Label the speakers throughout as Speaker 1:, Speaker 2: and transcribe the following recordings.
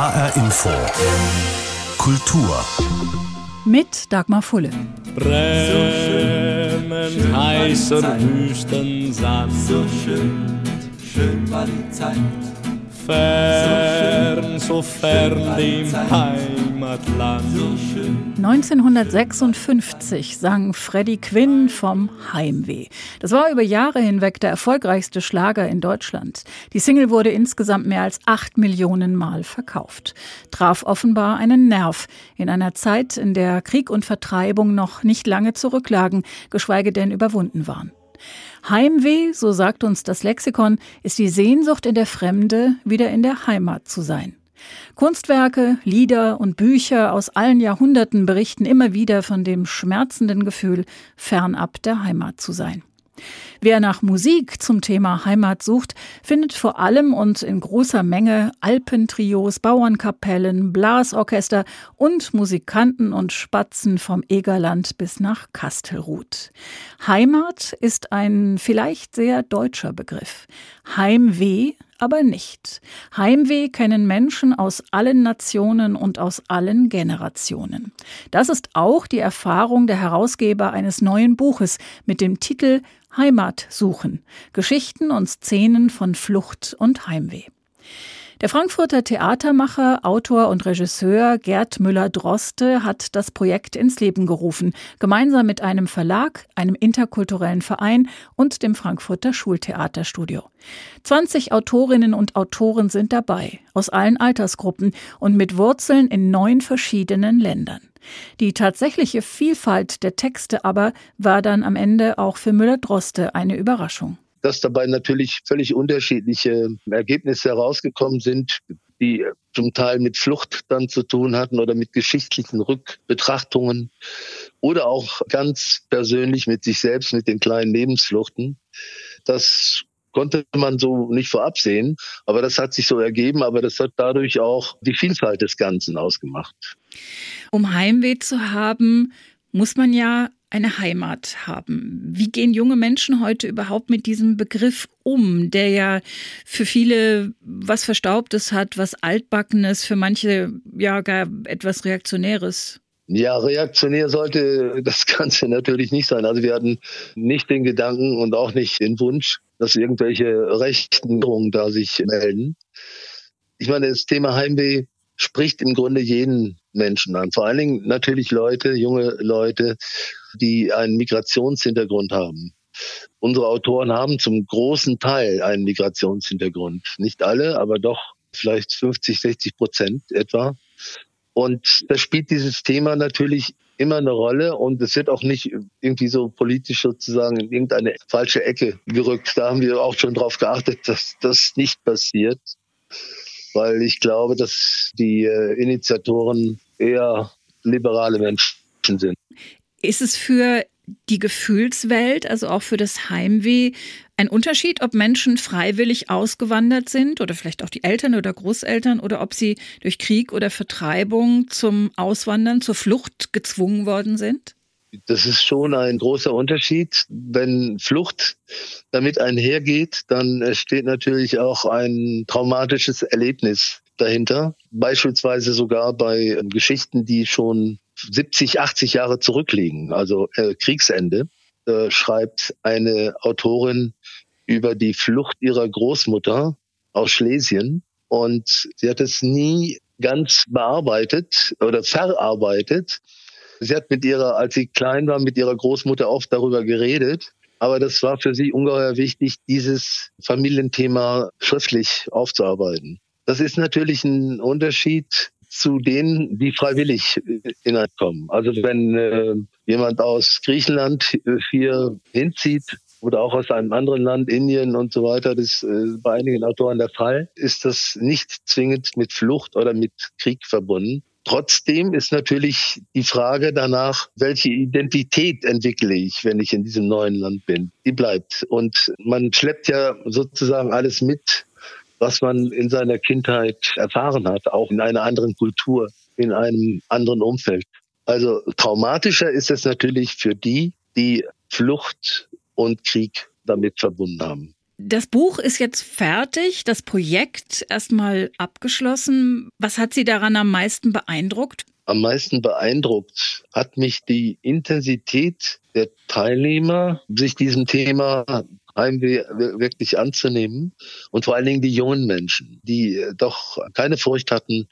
Speaker 1: HR Info. Kultur.
Speaker 2: Mit Dagmar Fulle.
Speaker 3: Bremen, heißer Wüstensand.
Speaker 4: So schön, schön war die Zeit.
Speaker 3: Fern, so fern dem Heimatland.
Speaker 2: 1956 sang Freddie Quinn vom Heimweh. Das war über Jahre hinweg der erfolgreichste Schlager in Deutschland. Die Single wurde insgesamt mehr als acht Millionen Mal verkauft. Traf offenbar einen Nerv in einer Zeit, in der Krieg und Vertreibung noch nicht lange zurücklagen, geschweige denn überwunden waren. Heimweh, so sagt uns das Lexikon, ist die Sehnsucht in der Fremde, wieder in der Heimat zu sein. Kunstwerke, Lieder und Bücher aus allen Jahrhunderten berichten immer wieder von dem schmerzenden Gefühl, fernab der Heimat zu sein. Wer nach Musik zum Thema Heimat sucht, findet vor allem und in großer Menge Alpentrios, Bauernkapellen, Blasorchester und Musikanten und Spatzen vom Egerland bis nach Kastelruth. Heimat ist ein vielleicht sehr deutscher Begriff. Heimweh aber nicht. Heimweh kennen Menschen aus allen Nationen und aus allen Generationen. Das ist auch die Erfahrung der Herausgeber eines neuen Buches mit dem Titel Heimat suchen. Geschichten und Szenen von Flucht und Heimweh. Der Frankfurter Theatermacher, Autor und Regisseur Gerd Müller-Droste hat das Projekt ins Leben gerufen, gemeinsam mit einem Verlag, einem interkulturellen Verein und dem Frankfurter Schultheaterstudio. 20 Autorinnen und Autoren sind dabei, aus allen Altersgruppen und mit Wurzeln in neun verschiedenen Ländern. Die tatsächliche Vielfalt der Texte aber war dann am Ende auch für Müller-Droste eine Überraschung
Speaker 5: dass dabei natürlich völlig unterschiedliche Ergebnisse herausgekommen sind, die zum Teil mit Flucht dann zu tun hatten oder mit geschichtlichen Rückbetrachtungen oder auch ganz persönlich mit sich selbst, mit den kleinen Lebensfluchten. Das konnte man so nicht vorab sehen, aber das hat sich so ergeben, aber das hat dadurch auch die Vielfalt des Ganzen ausgemacht.
Speaker 2: Um Heimweh zu haben, muss man ja eine Heimat haben. Wie gehen junge Menschen heute überhaupt mit diesem Begriff um, der ja für viele was Verstaubtes hat, was Altbackenes, für manche ja gar etwas Reaktionäres?
Speaker 5: Ja, reaktionär sollte das Ganze natürlich nicht sein. Also wir hatten nicht den Gedanken und auch nicht den Wunsch, dass irgendwelche rechten Drohungen da sich melden. Ich meine, das Thema Heimweh spricht im Grunde jeden Menschen an. Vor allen Dingen natürlich Leute, junge Leute, die einen Migrationshintergrund haben. Unsere Autoren haben zum großen Teil einen Migrationshintergrund. Nicht alle, aber doch vielleicht 50, 60 Prozent etwa. Und da spielt dieses Thema natürlich immer eine Rolle und es wird auch nicht irgendwie so politisch sozusagen in irgendeine falsche Ecke gerückt. Da haben wir auch schon darauf geachtet, dass das nicht passiert, weil ich glaube, dass die äh, Initiatoren eher liberale Menschen sind.
Speaker 2: Ist es für die Gefühlswelt, also auch für das Heimweh, ein Unterschied, ob Menschen freiwillig ausgewandert sind oder vielleicht auch die Eltern oder Großeltern oder ob sie durch Krieg oder Vertreibung zum Auswandern, zur Flucht gezwungen worden sind?
Speaker 5: Das ist schon ein großer Unterschied. Wenn Flucht damit einhergeht, dann steht natürlich auch ein traumatisches Erlebnis dahinter. Beispielsweise sogar bei Geschichten, die schon 70, 80 Jahre zurückliegen, also äh, Kriegsende, äh, schreibt eine Autorin über die Flucht ihrer Großmutter aus Schlesien. Und sie hat es nie ganz bearbeitet oder verarbeitet. Sie hat mit ihrer, als sie klein war, mit ihrer Großmutter oft darüber geredet. Aber das war für sie ungeheuer wichtig, dieses Familienthema schriftlich aufzuarbeiten. Das ist natürlich ein Unterschied zu denen, die freiwillig hineinkommen. Also wenn äh, jemand aus Griechenland hier hinzieht oder auch aus einem anderen Land, Indien und so weiter, das ist äh, bei einigen Autoren der Fall, ist das nicht zwingend mit Flucht oder mit Krieg verbunden. Trotzdem ist natürlich die Frage danach, welche Identität entwickle ich, wenn ich in diesem neuen Land bin? Die bleibt. Und man schleppt ja sozusagen alles mit, was man in seiner Kindheit erfahren hat, auch in einer anderen Kultur, in einem anderen Umfeld. Also traumatischer ist es natürlich für die, die Flucht und Krieg damit verbunden haben.
Speaker 2: Das Buch ist jetzt fertig, das Projekt erstmal abgeschlossen. Was hat Sie daran am meisten beeindruckt?
Speaker 5: Am meisten beeindruckt hat mich die Intensität der Teilnehmer, sich diesem Thema Heimweh wirklich anzunehmen und vor allen Dingen die jungen Menschen, die doch keine Furcht hatten,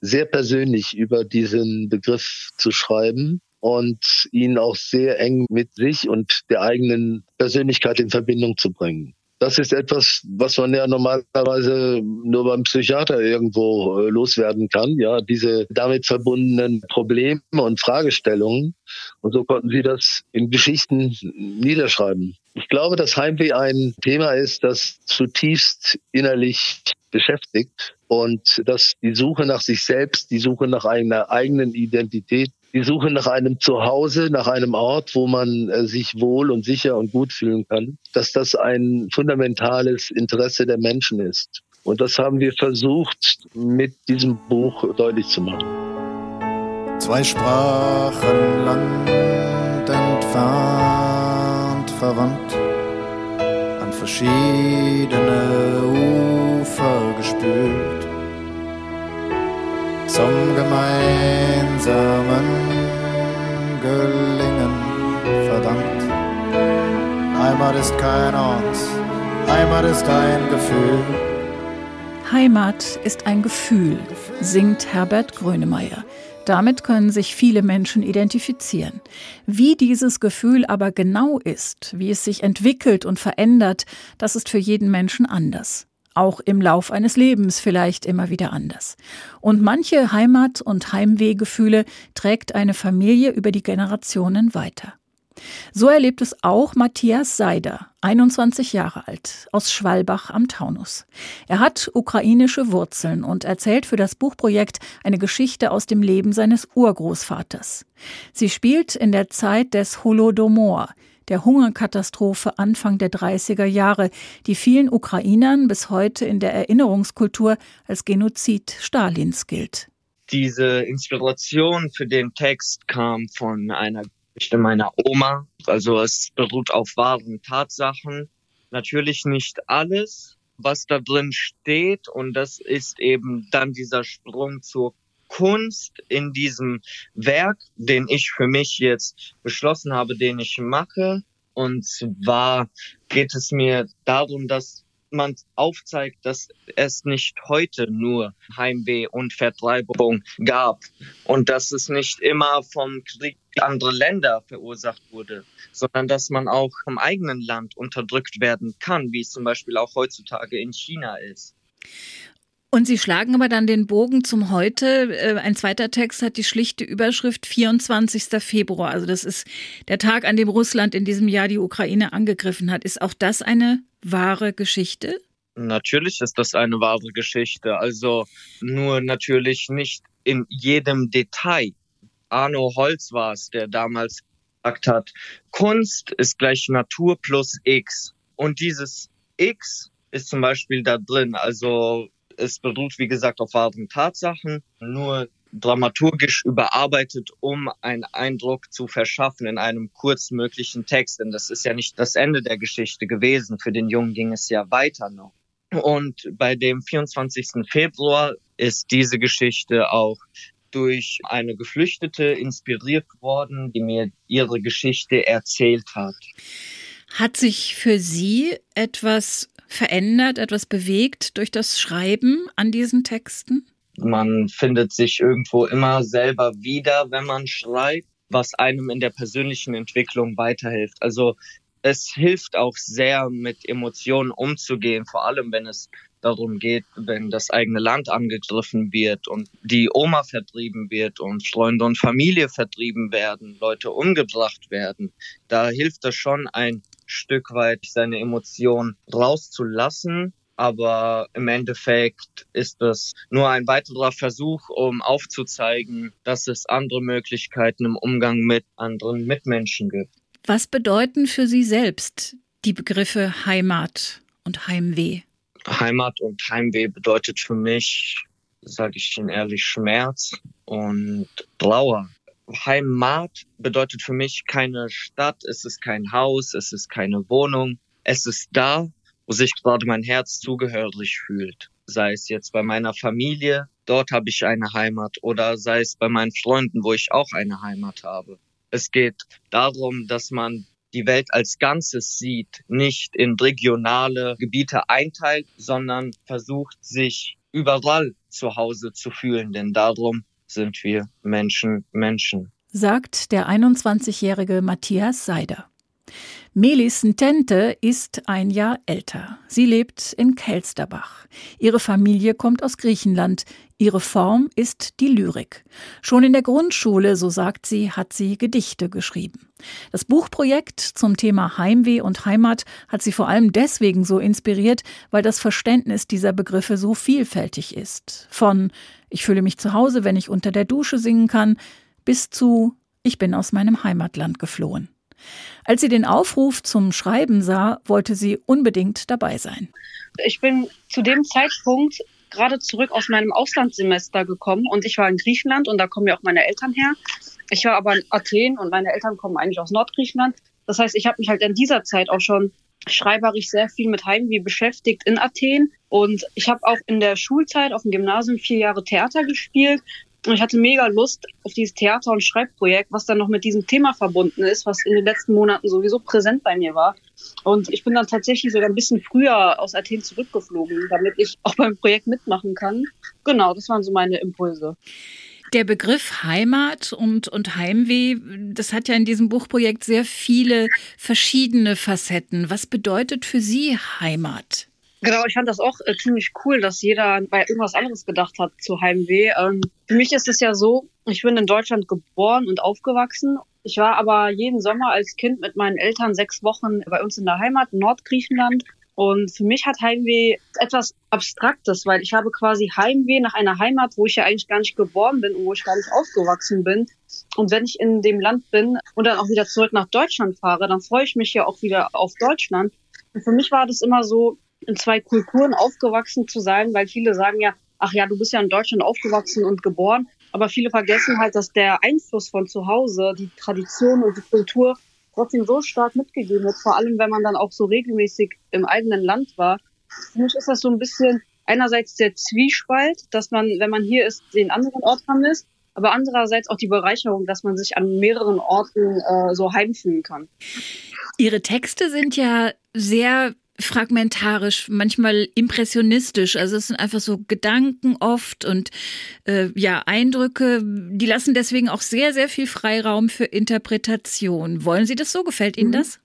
Speaker 5: sehr persönlich über diesen Begriff zu schreiben und ihn auch sehr eng mit sich und der eigenen Persönlichkeit in Verbindung zu bringen. Das ist etwas, was man ja normalerweise nur beim Psychiater irgendwo äh, loswerden kann. Ja, diese damit verbundenen Probleme und Fragestellungen. Und so konnten sie das in Geschichten niederschreiben. Ich glaube, dass Heimweh ein Thema ist, das zutiefst innerlich beschäftigt und dass die Suche nach sich selbst, die Suche nach einer eigenen Identität die Suche nach einem Zuhause, nach einem Ort, wo man äh, sich wohl und sicher und gut fühlen kann, dass das ein fundamentales Interesse der Menschen ist. Und das haben wir versucht, mit diesem Buch deutlich zu machen.
Speaker 6: Zwei Sprachen Land entfernt, verwandt, an verschiedene Ufer gespült zum gemeinsamen Gelingen verdammt. Heimat ist kein Ort, Heimat ist ein Gefühl.
Speaker 2: Heimat ist ein Gefühl, singt Herbert Grönemeyer. Damit können sich viele Menschen identifizieren. Wie dieses Gefühl aber genau ist, wie es sich entwickelt und verändert, das ist für jeden Menschen anders auch im Lauf eines Lebens vielleicht immer wieder anders. Und manche Heimat- und Heimwehgefühle trägt eine Familie über die Generationen weiter. So erlebt es auch Matthias Seider, 21 Jahre alt, aus Schwalbach am Taunus. Er hat ukrainische Wurzeln und erzählt für das Buchprojekt eine Geschichte aus dem Leben seines Urgroßvaters. Sie spielt in der Zeit des Holodomor, der Hungerkatastrophe Anfang der 30er Jahre, die vielen Ukrainern bis heute in der Erinnerungskultur als Genozid Stalins gilt.
Speaker 7: Diese Inspiration für den Text kam von einer Geschichte meiner Oma. Also es beruht auf wahren Tatsachen. Natürlich nicht alles, was da drin steht. Und das ist eben dann dieser Sprung zur Kunst in diesem Werk, den ich für mich jetzt beschlossen habe, den ich mache. Und zwar geht es mir darum, dass man aufzeigt, dass es nicht heute nur Heimweh und Vertreibung gab und dass es nicht immer vom Krieg andere Länder verursacht wurde, sondern dass man auch vom eigenen Land unterdrückt werden kann, wie es zum Beispiel auch heutzutage in China ist.
Speaker 2: Und Sie schlagen aber dann den Bogen zum Heute. Äh, ein zweiter Text hat die schlichte Überschrift 24. Februar. Also das ist der Tag, an dem Russland in diesem Jahr die Ukraine angegriffen hat. Ist auch das eine wahre Geschichte?
Speaker 7: Natürlich ist das eine wahre Geschichte. Also nur natürlich nicht in jedem Detail. Arno Holz war es, der damals gesagt hat, Kunst ist gleich Natur plus X. Und dieses X ist zum Beispiel da drin. Also es beruht, wie gesagt, auf wahren Tatsachen, nur dramaturgisch überarbeitet, um einen Eindruck zu verschaffen in einem kurzmöglichen Text. Denn das ist ja nicht das Ende der Geschichte gewesen. Für den Jungen ging es ja weiter noch. Und bei dem 24. Februar ist diese Geschichte auch durch eine Geflüchtete inspiriert worden, die mir ihre Geschichte erzählt hat.
Speaker 2: Hat sich für Sie etwas verändert, etwas bewegt durch das Schreiben an diesen Texten?
Speaker 7: Man findet sich irgendwo immer selber wieder, wenn man schreibt, was einem in der persönlichen Entwicklung weiterhilft. Also es hilft auch sehr, mit Emotionen umzugehen, vor allem wenn es darum geht, wenn das eigene Land angegriffen wird und die Oma vertrieben wird und Freunde und Familie vertrieben werden, Leute umgebracht werden. Da hilft es schon, ein Stück weit seine Emotionen rauszulassen. Aber im Endeffekt ist es nur ein weiterer Versuch, um aufzuzeigen, dass es andere Möglichkeiten im Umgang mit anderen Mitmenschen gibt.
Speaker 2: Was bedeuten für Sie selbst die Begriffe Heimat und Heimweh?
Speaker 7: Heimat und Heimweh bedeutet für mich, sage ich Ihnen ehrlich, Schmerz und Trauer. Heimat bedeutet für mich keine Stadt, es ist kein Haus, es ist keine Wohnung. Es ist da, wo sich gerade mein Herz zugehörig fühlt. Sei es jetzt bei meiner Familie, dort habe ich eine Heimat, oder sei es bei meinen Freunden, wo ich auch eine Heimat habe. Es geht darum, dass man die Welt als Ganzes sieht, nicht in regionale Gebiete einteilt, sondern versucht, sich überall zu Hause zu fühlen, denn darum sind wir Menschen Menschen.
Speaker 2: Sagt der 21-jährige Matthias Seider. Melis Ntente ist ein Jahr älter. Sie lebt in Kelsterbach. Ihre Familie kommt aus Griechenland. Ihre Form ist die Lyrik. Schon in der Grundschule, so sagt sie, hat sie Gedichte geschrieben. Das Buchprojekt zum Thema Heimweh und Heimat hat sie vor allem deswegen so inspiriert, weil das Verständnis dieser Begriffe so vielfältig ist. Von ich fühle mich zu Hause, wenn ich unter der Dusche singen kann, bis zu ich bin aus meinem Heimatland geflohen. Als sie den Aufruf zum Schreiben sah, wollte sie unbedingt dabei sein.
Speaker 8: Ich bin zu dem Zeitpunkt gerade zurück aus meinem Auslandssemester gekommen und ich war in Griechenland und da kommen ja auch meine Eltern her. Ich war aber in Athen und meine Eltern kommen eigentlich aus Nordgriechenland. Das heißt, ich habe mich halt in dieser Zeit auch schon schreiberisch sehr viel mit Heimweh beschäftigt in Athen. Und ich habe auch in der Schulzeit auf dem Gymnasium vier Jahre Theater gespielt und ich hatte mega Lust auf dieses Theater- und Schreibprojekt, was dann noch mit diesem Thema verbunden ist, was in den letzten Monaten sowieso präsent bei mir war. Und ich bin dann tatsächlich sogar ein bisschen früher aus Athen zurückgeflogen, damit ich auch beim Projekt mitmachen kann. Genau, das waren so meine Impulse.
Speaker 2: Der Begriff Heimat und, und Heimweh, das hat ja in diesem Buchprojekt sehr viele verschiedene Facetten. Was bedeutet für Sie Heimat?
Speaker 8: Genau, ich fand das auch äh, ziemlich cool, dass jeder bei irgendwas anderes gedacht hat zu Heimweh. Ähm, für mich ist es ja so, ich bin in Deutschland geboren und aufgewachsen. Ich war aber jeden Sommer als Kind mit meinen Eltern sechs Wochen bei uns in der Heimat, Nordgriechenland. Und für mich hat Heimweh etwas Abstraktes, weil ich habe quasi Heimweh nach einer Heimat, wo ich ja eigentlich gar nicht geboren bin und wo ich gar nicht aufgewachsen bin. Und wenn ich in dem Land bin und dann auch wieder zurück nach Deutschland fahre, dann freue ich mich ja auch wieder auf Deutschland. Und für mich war das immer so, in zwei Kulturen aufgewachsen zu sein, weil viele sagen ja, ach ja, du bist ja in Deutschland aufgewachsen und geboren, aber viele vergessen halt, dass der Einfluss von zu Hause, die Tradition und die Kultur trotzdem so stark mitgegeben wird, vor allem wenn man dann auch so regelmäßig im eigenen Land war. Für mich ist das so ein bisschen einerseits der Zwiespalt, dass man, wenn man hier ist, den anderen Ort vermisst, aber andererseits auch die Bereicherung, dass man sich an mehreren Orten äh, so heimfühlen kann.
Speaker 2: Ihre Texte sind ja sehr fragmentarisch, manchmal impressionistisch. Also es sind einfach so Gedanken oft und äh, ja, Eindrücke, die lassen deswegen auch sehr, sehr viel Freiraum für Interpretation. Wollen Sie das so? Gefällt Ihnen mhm. das?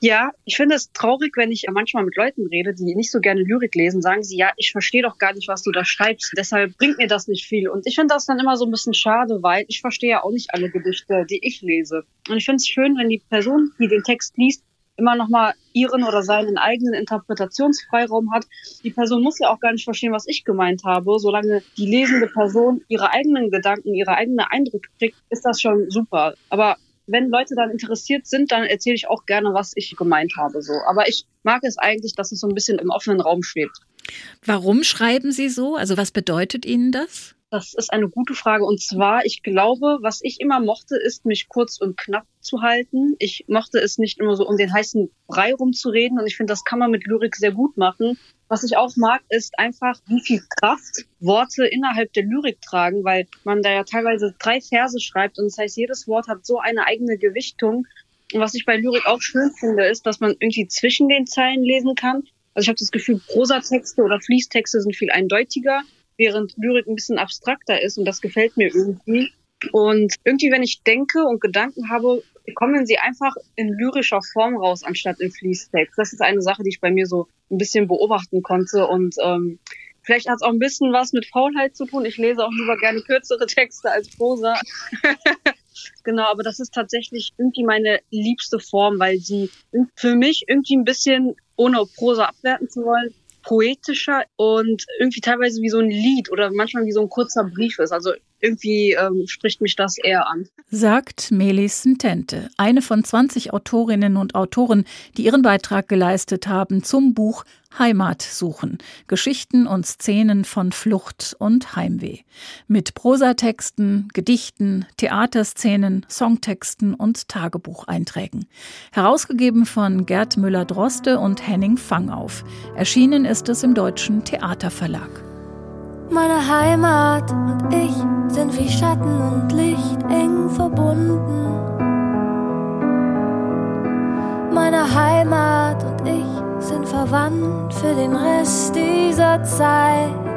Speaker 8: Ja, ich finde es traurig, wenn ich manchmal mit Leuten rede, die nicht so gerne Lyrik lesen, sagen sie, ja, ich verstehe doch gar nicht, was du da schreibst, deshalb bringt mir das nicht viel. Und ich finde das dann immer so ein bisschen schade, weil ich verstehe ja auch nicht alle Gedichte, die ich lese. Und ich finde es schön, wenn die Person, die den Text liest, immer nochmal ihren oder seinen eigenen Interpretationsfreiraum hat. Die Person muss ja auch gar nicht verstehen, was ich gemeint habe. Solange die lesende Person ihre eigenen Gedanken, ihre eigenen Eindrücke kriegt, ist das schon super. Aber wenn Leute dann interessiert sind, dann erzähle ich auch gerne, was ich gemeint habe. So. Aber ich mag es eigentlich, dass es so ein bisschen im offenen Raum schwebt.
Speaker 2: Warum schreiben Sie so? Also was bedeutet Ihnen das?
Speaker 8: Das ist eine gute Frage. Und zwar, ich glaube, was ich immer mochte, ist, mich kurz und knapp zu halten. Ich mochte es nicht immer so um den heißen Brei rumzureden. Und ich finde, das kann man mit Lyrik sehr gut machen. Was ich auch mag, ist einfach, wie viel Kraft Worte innerhalb der Lyrik tragen, weil man da ja teilweise drei Verse schreibt. Und das heißt, jedes Wort hat so eine eigene Gewichtung. Und was ich bei Lyrik auch schön finde, ist, dass man irgendwie zwischen den Zeilen lesen kann. Also ich habe das Gefühl, Prosatexte oder Fließtexte sind viel eindeutiger während Lyrik ein bisschen abstrakter ist und das gefällt mir irgendwie. Und irgendwie, wenn ich denke und Gedanken habe, kommen sie einfach in lyrischer Form raus, anstatt in Fließtext. Das ist eine Sache, die ich bei mir so ein bisschen beobachten konnte. Und ähm, vielleicht hat es auch ein bisschen was mit Faulheit zu tun. Ich lese auch lieber gerne kürzere Texte als Prosa. genau, aber das ist tatsächlich irgendwie meine liebste Form, weil sie für mich irgendwie ein bisschen, ohne Prosa abwerten zu wollen, poetischer und irgendwie teilweise wie so ein Lied oder manchmal wie so ein kurzer Brief ist. Also irgendwie ähm, spricht mich das eher an.
Speaker 2: Sagt Melis Sentente, eine von 20 Autorinnen und Autoren, die ihren Beitrag geleistet haben zum Buch Heimat suchen. Geschichten und Szenen von Flucht und Heimweh. Mit Prosatexten, Gedichten, Theaterszenen, Songtexten und Tagebucheinträgen. Herausgegeben von Gerd Müller-Droste und Henning Fangauf. Erschienen ist es im Deutschen Theaterverlag.
Speaker 9: Meine Heimat und ich sind wie Schatten und Licht eng verbunden. Meine Heimat und ich sind verwandt für den Rest dieser Zeit.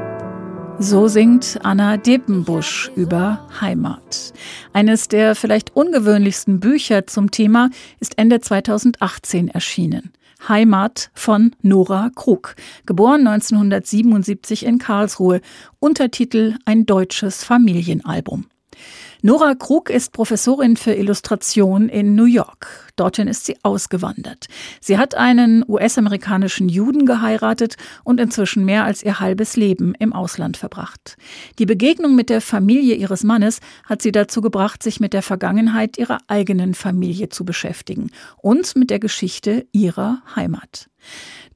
Speaker 2: So singt Anna Depenbusch über Heimat. Eines der vielleicht ungewöhnlichsten Bücher zum Thema ist Ende 2018 erschienen. Heimat von Nora Krug, geboren 1977 in Karlsruhe, Untertitel Ein deutsches Familienalbum. Nora Krug ist Professorin für Illustration in New York. Dorthin ist sie ausgewandert. Sie hat einen US-amerikanischen Juden geheiratet und inzwischen mehr als ihr halbes Leben im Ausland verbracht. Die Begegnung mit der Familie ihres Mannes hat sie dazu gebracht, sich mit der Vergangenheit ihrer eigenen Familie zu beschäftigen und mit der Geschichte ihrer Heimat.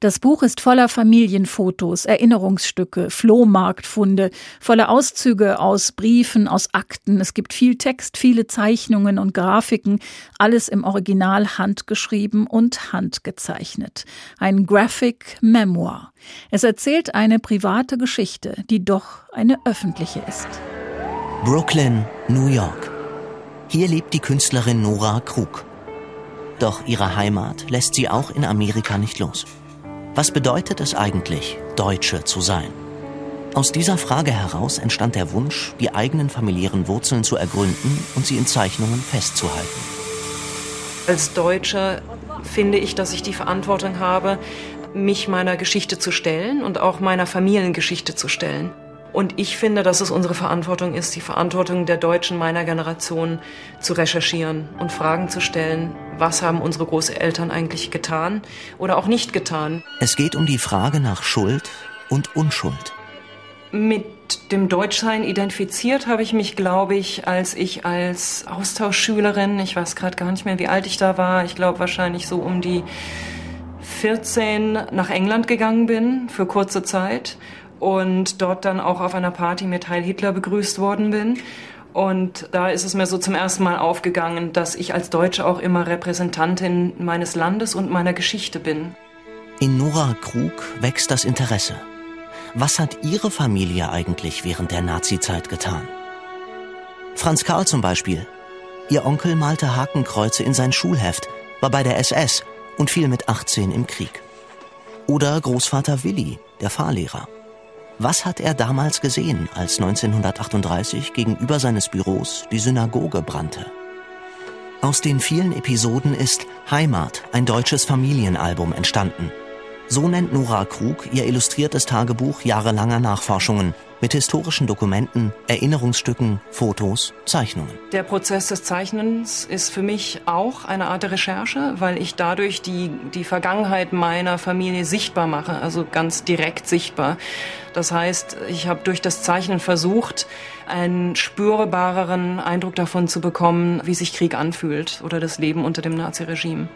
Speaker 2: Das Buch ist voller Familienfotos, Erinnerungsstücke, Flohmarktfunde, voller Auszüge aus Briefen, aus Akten. Es gibt viel Text, viele Zeichnungen und Grafiken, alles im Original handgeschrieben und handgezeichnet. Ein Graphic Memoir. Es erzählt eine private Geschichte, die doch eine öffentliche ist.
Speaker 10: Brooklyn, New York. Hier lebt die Künstlerin Nora Krug. Doch ihre Heimat lässt sie auch in Amerika nicht los. Was bedeutet es eigentlich, Deutsche zu sein? Aus dieser Frage heraus entstand der Wunsch, die eigenen familiären Wurzeln zu ergründen und sie in Zeichnungen festzuhalten.
Speaker 11: Als Deutscher finde ich, dass ich die Verantwortung habe, mich meiner Geschichte zu stellen und auch meiner Familiengeschichte zu stellen. Und ich finde, dass es unsere Verantwortung ist, die Verantwortung der Deutschen meiner Generation zu recherchieren und Fragen zu stellen, was haben unsere Großeltern eigentlich getan oder auch nicht getan.
Speaker 10: Es geht um die Frage nach Schuld und Unschuld.
Speaker 11: Mit dem Deutschsein identifiziert habe ich mich, glaube ich, als ich als Austauschschülerin, ich weiß gerade gar nicht mehr, wie alt ich da war, ich glaube wahrscheinlich so um die 14 nach England gegangen bin für kurze Zeit und dort dann auch auf einer Party mit Heil Hitler begrüßt worden bin. Und da ist es mir so zum ersten Mal aufgegangen, dass ich als Deutsche auch immer Repräsentantin meines Landes und meiner Geschichte bin.
Speaker 10: In Nora Krug wächst das Interesse. Was hat Ihre Familie eigentlich während der Nazizeit getan? Franz Karl zum Beispiel. Ihr Onkel malte Hakenkreuze in sein Schulheft, war bei der SS und fiel mit 18 im Krieg. Oder Großvater Willi, der Fahrlehrer. Was hat er damals gesehen, als 1938 gegenüber seines Büros die Synagoge brannte? Aus den vielen Episoden ist Heimat, ein deutsches Familienalbum, entstanden. So nennt Nora Krug ihr illustriertes Tagebuch jahrelanger Nachforschungen mit historischen Dokumenten, Erinnerungsstücken, Fotos, Zeichnungen.
Speaker 11: Der Prozess des Zeichnens ist für mich auch eine Art der Recherche, weil ich dadurch die, die Vergangenheit meiner Familie sichtbar mache, also ganz direkt sichtbar. Das heißt, ich habe durch das Zeichnen versucht, einen spürbareren Eindruck davon zu bekommen, wie sich Krieg anfühlt oder das Leben unter dem Naziregime.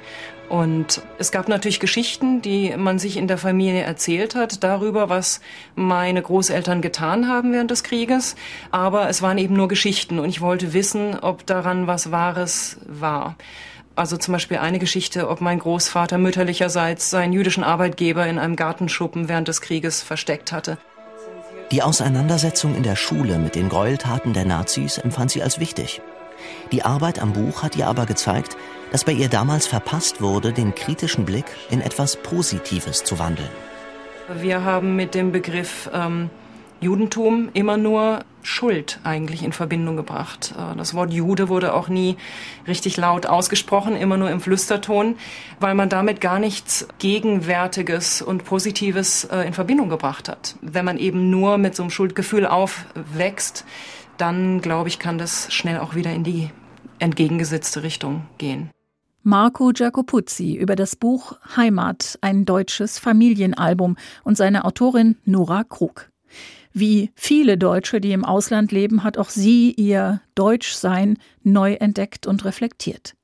Speaker 11: Und es gab natürlich Geschichten, die man sich in der Familie erzählt hat, darüber, was meine Großeltern getan haben während des Krieges. Aber es waren eben nur Geschichten und ich wollte wissen, ob daran was Wahres war. Also zum Beispiel eine Geschichte, ob mein Großvater mütterlicherseits seinen jüdischen Arbeitgeber in einem Gartenschuppen während des Krieges versteckt hatte.
Speaker 10: Die Auseinandersetzung in der Schule mit den Gräueltaten der Nazis empfand sie als wichtig. Die Arbeit am Buch hat ihr aber gezeigt, dass bei ihr damals verpasst wurde, den kritischen Blick in etwas Positives zu wandeln.
Speaker 11: Wir haben mit dem Begriff ähm, Judentum immer nur Schuld eigentlich in Verbindung gebracht. Äh, das Wort Jude wurde auch nie richtig laut ausgesprochen, immer nur im Flüsterton, weil man damit gar nichts Gegenwärtiges und Positives äh, in Verbindung gebracht hat. Wenn man eben nur mit so einem Schuldgefühl aufwächst, dann glaube ich, kann das schnell auch wieder in die entgegengesetzte Richtung gehen.
Speaker 2: Marco Giacopuzzi über das Buch Heimat, ein deutsches Familienalbum und seine Autorin Nora Krug. Wie viele Deutsche, die im Ausland leben, hat auch sie ihr Deutschsein neu entdeckt und reflektiert.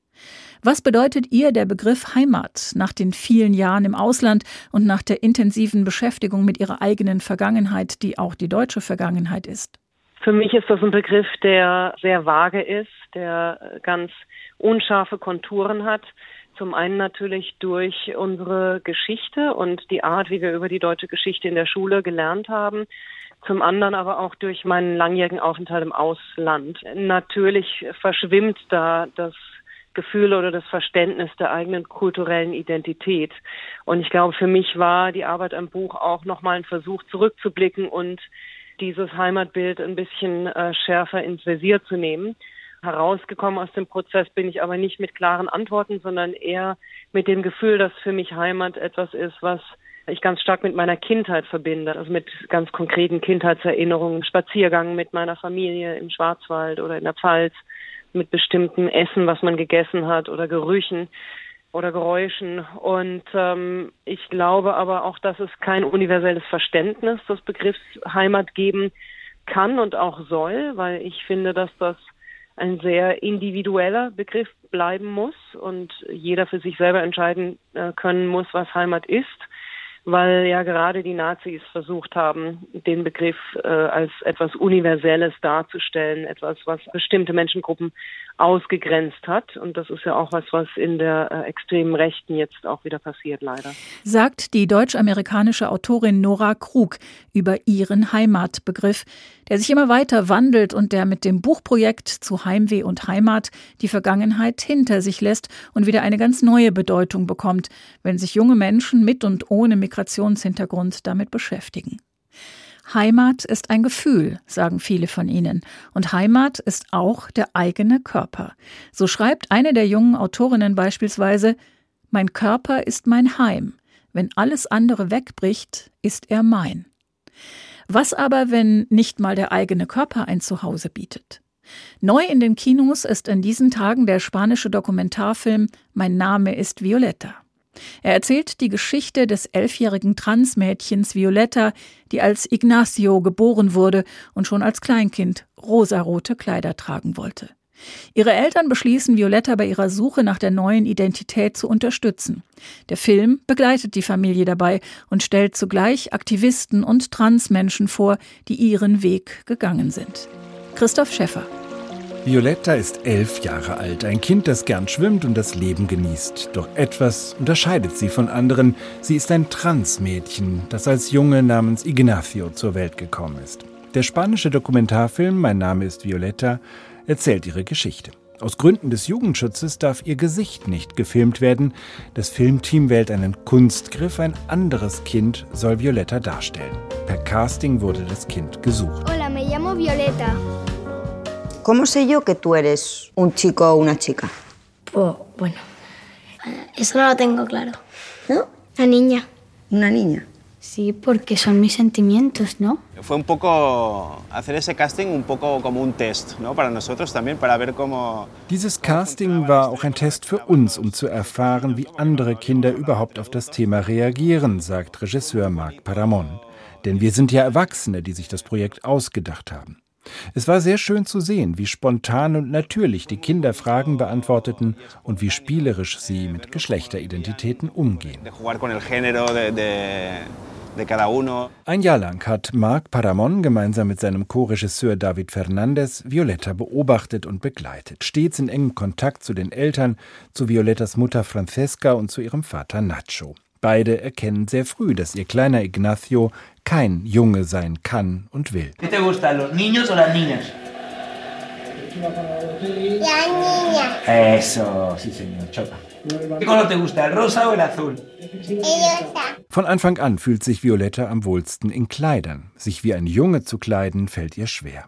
Speaker 2: Was bedeutet ihr der Begriff Heimat nach den vielen Jahren im Ausland und nach der intensiven Beschäftigung mit ihrer eigenen Vergangenheit, die auch die deutsche Vergangenheit ist?
Speaker 12: Für mich ist das ein Begriff, der sehr vage ist, der ganz unscharfe Konturen hat. Zum einen natürlich durch unsere Geschichte und die Art, wie wir über die deutsche Geschichte in der Schule gelernt haben. Zum anderen aber auch durch meinen langjährigen Aufenthalt im Ausland. Natürlich verschwimmt da das Gefühl oder das Verständnis der eigenen kulturellen Identität. Und ich glaube, für mich war die Arbeit am Buch auch nochmal ein Versuch zurückzublicken und dieses Heimatbild ein bisschen äh, schärfer ins Visier zu nehmen. Herausgekommen aus dem Prozess bin ich aber nicht mit klaren Antworten, sondern eher mit dem Gefühl, dass für mich Heimat etwas ist, was ich ganz stark mit meiner Kindheit verbinde, also mit ganz konkreten Kindheitserinnerungen, Spaziergang mit meiner Familie im Schwarzwald oder in der Pfalz, mit bestimmten Essen, was man gegessen hat oder Gerüchen oder Geräuschen. Und ähm, ich glaube aber auch, dass es kein universelles Verständnis des Begriffs Heimat geben kann und auch soll, weil ich finde, dass das ein sehr individueller Begriff bleiben muss und jeder für sich selber entscheiden äh, können muss, was Heimat ist weil ja gerade die Nazis versucht haben, den Begriff äh, als etwas Universelles darzustellen, etwas, was bestimmte Menschengruppen ausgegrenzt hat. Und das ist ja auch was, was in der äh, extremen Rechten jetzt auch wieder passiert, leider.
Speaker 2: Sagt die deutsch-amerikanische Autorin Nora Krug über ihren Heimatbegriff, der sich immer weiter wandelt und der mit dem Buchprojekt zu Heimweh und Heimat die Vergangenheit hinter sich lässt und wieder eine ganz neue Bedeutung bekommt, wenn sich junge Menschen mit und ohne Migrationshintergrund damit beschäftigen. Heimat ist ein Gefühl, sagen viele von ihnen. Und Heimat ist auch der eigene Körper. So schreibt eine der jungen Autorinnen beispielsweise, Mein Körper ist mein Heim. Wenn alles andere wegbricht, ist er mein. Was aber, wenn nicht mal der eigene Körper ein Zuhause bietet? Neu in den Kinos ist in diesen Tagen der spanische Dokumentarfilm Mein Name ist Violetta. Er erzählt die Geschichte des elfjährigen Transmädchens Violetta, die als Ignacio geboren wurde und schon als Kleinkind rosarote Kleider tragen wollte. Ihre Eltern beschließen, Violetta bei ihrer Suche nach der neuen Identität zu unterstützen. Der Film begleitet die Familie dabei und stellt zugleich Aktivisten und Transmenschen vor, die ihren Weg gegangen sind. Christoph Schäffer
Speaker 13: Violetta ist elf Jahre alt, ein Kind, das gern schwimmt und das Leben genießt. Doch etwas unterscheidet sie von anderen. Sie ist ein Transmädchen, das als Junge namens Ignacio zur Welt gekommen ist. Der spanische Dokumentarfilm Mein Name ist Violetta erzählt ihre Geschichte. Aus Gründen des Jugendschutzes darf ihr Gesicht nicht gefilmt werden. Das Filmteam wählt einen Kunstgriff, ein anderes Kind soll Violetta darstellen. Per Casting wurde das Kind gesucht.
Speaker 14: Hola, me llamo Violeta. ¿Cómo sé yo que tú eres un chico o una chica?
Speaker 15: Pues bueno, eso no lo tengo claro. ¿No? Una niña.
Speaker 14: ¿Una niña?
Speaker 15: Sí, porque son mis sentimientos, ¿no?
Speaker 16: Fue un poco hacer ese casting un poco como un test, ¿no? Para nosotros también, para ver cómo.
Speaker 13: Dieses Casting war auch ein Test für uns, um zu erfahren, wie andere Kinder überhaupt auf das Thema reagieren, sagt Regisseur Marc Paramon. Denn wir sind ja Erwachsene, die sich das Projekt ausgedacht haben. Es war sehr schön zu sehen, wie spontan und natürlich die Kinder Fragen beantworteten und wie spielerisch sie mit Geschlechteridentitäten umgehen. Ein Jahr lang hat Marc Paramon gemeinsam mit seinem Co-Regisseur David Fernandez Violetta beobachtet und begleitet, stets in engem Kontakt zu den Eltern, zu Violettas Mutter Francesca und zu ihrem Vater Nacho. Beide erkennen sehr früh, dass ihr kleiner Ignacio kein Junge sein kann und will.
Speaker 17: ¿Qué te gustan, los niños o las niñas?
Speaker 14: La niña.
Speaker 17: Eso, sí señor, choca. ¿Qué color te gusta, el rosa o el azul?
Speaker 13: Von Anfang an fühlt sich Violetta am wohlsten in Kleidern. Sich wie ein Junge zu kleiden, fällt ihr schwer.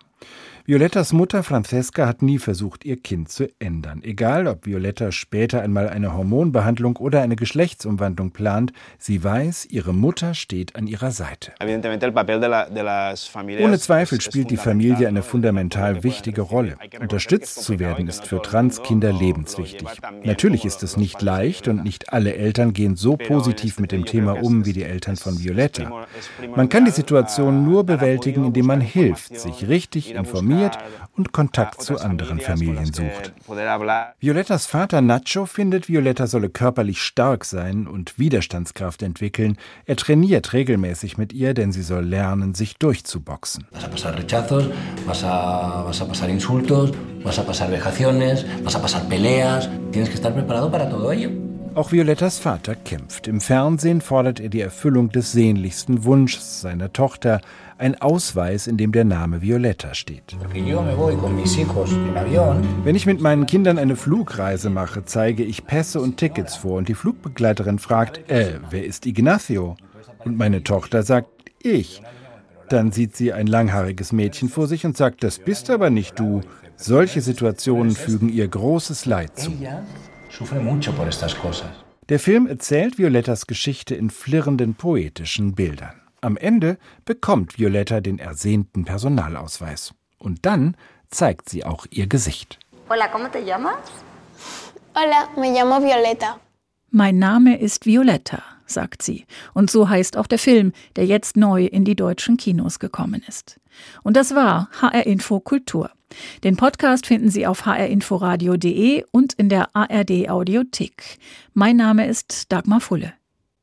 Speaker 13: Violettas Mutter Francesca hat nie versucht, ihr Kind zu ändern. Egal, ob Violetta später einmal eine Hormonbehandlung oder eine Geschlechtsumwandlung plant, sie weiß, ihre Mutter steht an ihrer Seite. Ohne Zweifel spielt die Familie eine fundamental wichtige Rolle. Unterstützt zu werden ist für Transkinder lebenswichtig. Natürlich ist es nicht leicht und nicht alle Eltern gehen so positiv mit dem Thema um wie die Eltern von Violetta. Man kann die Situation nur bewältigen, indem man hilft, sich richtig informiert informiert und Kontakt zu anderen Familien sucht. Violettas Vater Nacho findet, Violetta solle körperlich stark sein und Widerstandskraft entwickeln. Er trainiert regelmäßig mit ihr, denn sie soll lernen, sich durchzuboxen. Auch Violettas Vater kämpft. Im Fernsehen fordert er die Erfüllung des sehnlichsten Wunschs seiner Tochter, ein Ausweis, in dem der Name Violetta steht. Wenn ich mit meinen Kindern eine Flugreise mache, zeige ich Pässe und Tickets vor und die Flugbegleiterin fragt, äh, wer ist Ignacio? Und meine Tochter sagt, ich. Dann sieht sie ein langhaariges Mädchen vor sich und sagt, das bist aber nicht du. Solche Situationen fügen ihr großes Leid zu. Der Film erzählt Violettas Geschichte in flirrenden poetischen Bildern. Am Ende bekommt Violetta den ersehnten Personalausweis. Und dann zeigt sie auch ihr Gesicht.
Speaker 15: Hola, ¿cómo te llamas? Hola, me llamo Violetta.
Speaker 2: Mein Name ist Violetta, sagt sie. Und so heißt auch der Film, der jetzt neu in die deutschen Kinos gekommen ist. Und das war HR Info Kultur. Den Podcast finden Sie auf hrinforadio.de und in der ARD Audiothek. Mein Name ist Dagmar Fulle.